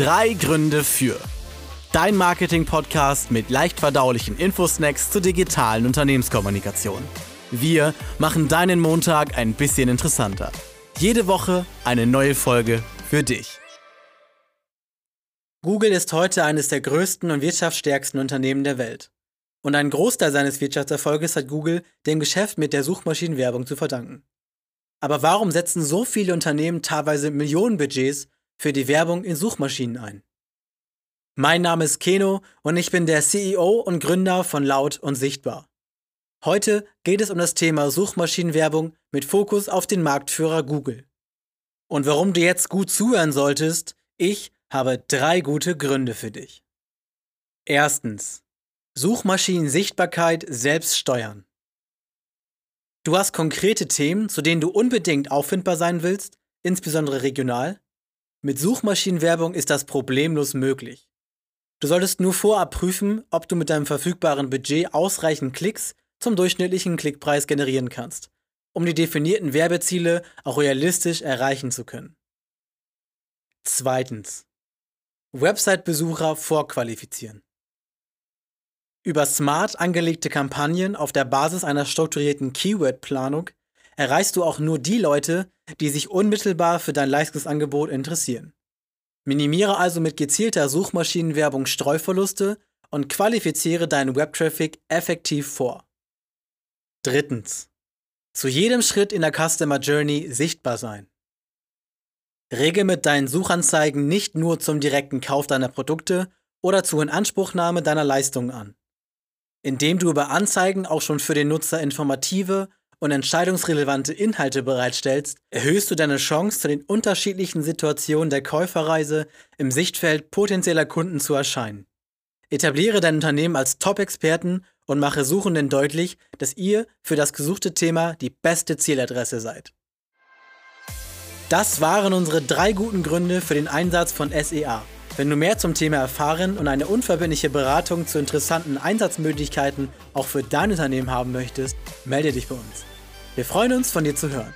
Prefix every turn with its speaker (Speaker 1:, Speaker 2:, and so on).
Speaker 1: Drei Gründe für. Dein Marketing-Podcast mit leicht verdaulichen Infosnacks zur digitalen Unternehmenskommunikation. Wir machen deinen Montag ein bisschen interessanter. Jede Woche eine neue Folge für dich.
Speaker 2: Google ist heute eines der größten und wirtschaftsstärksten Unternehmen der Welt. Und einen Großteil seines Wirtschaftserfolges hat Google dem Geschäft mit der Suchmaschinenwerbung zu verdanken. Aber warum setzen so viele Unternehmen teilweise Millionenbudgets für die Werbung in Suchmaschinen ein? Mein Name ist Keno und ich bin der CEO und Gründer von Laut und Sichtbar. Heute geht es um das Thema Suchmaschinenwerbung mit Fokus auf den Marktführer Google. Und warum du jetzt gut zuhören solltest, ich habe drei gute Gründe für dich. Erstens. Suchmaschinen-Sichtbarkeit selbst steuern. Du hast konkrete Themen, zu denen du unbedingt auffindbar sein willst, insbesondere regional? Mit Suchmaschinenwerbung ist das problemlos möglich. Du solltest nur vorab prüfen, ob du mit deinem verfügbaren Budget ausreichend Klicks zum durchschnittlichen Klickpreis generieren kannst, um die definierten Werbeziele auch realistisch erreichen zu können. Zweitens. Website-Besucher vorqualifizieren. Über smart angelegte Kampagnen auf der Basis einer strukturierten Keyword-Planung erreichst du auch nur die Leute, die sich unmittelbar für dein Leistungsangebot interessieren. Minimiere also mit gezielter Suchmaschinenwerbung Streuverluste und qualifiziere deinen Webtraffic effektiv vor. Drittens. Zu jedem Schritt in der Customer Journey sichtbar sein. Rege mit deinen Suchanzeigen nicht nur zum direkten Kauf deiner Produkte oder zur Inanspruchnahme deiner Leistungen an. Indem du über Anzeigen auch schon für den Nutzer informative und entscheidungsrelevante Inhalte bereitstellst, erhöhst du deine Chance, zu den unterschiedlichen Situationen der Käuferreise im Sichtfeld potenzieller Kunden zu erscheinen. Etabliere dein Unternehmen als Top-Experten und mache Suchenden deutlich, dass ihr für das gesuchte Thema die beste Zieladresse seid. Das waren unsere drei guten Gründe für den Einsatz von SEA. Wenn du mehr zum Thema erfahren und eine unverbindliche Beratung zu interessanten Einsatzmöglichkeiten auch für dein Unternehmen haben möchtest, melde dich bei uns. Wir freuen uns, von dir zu hören.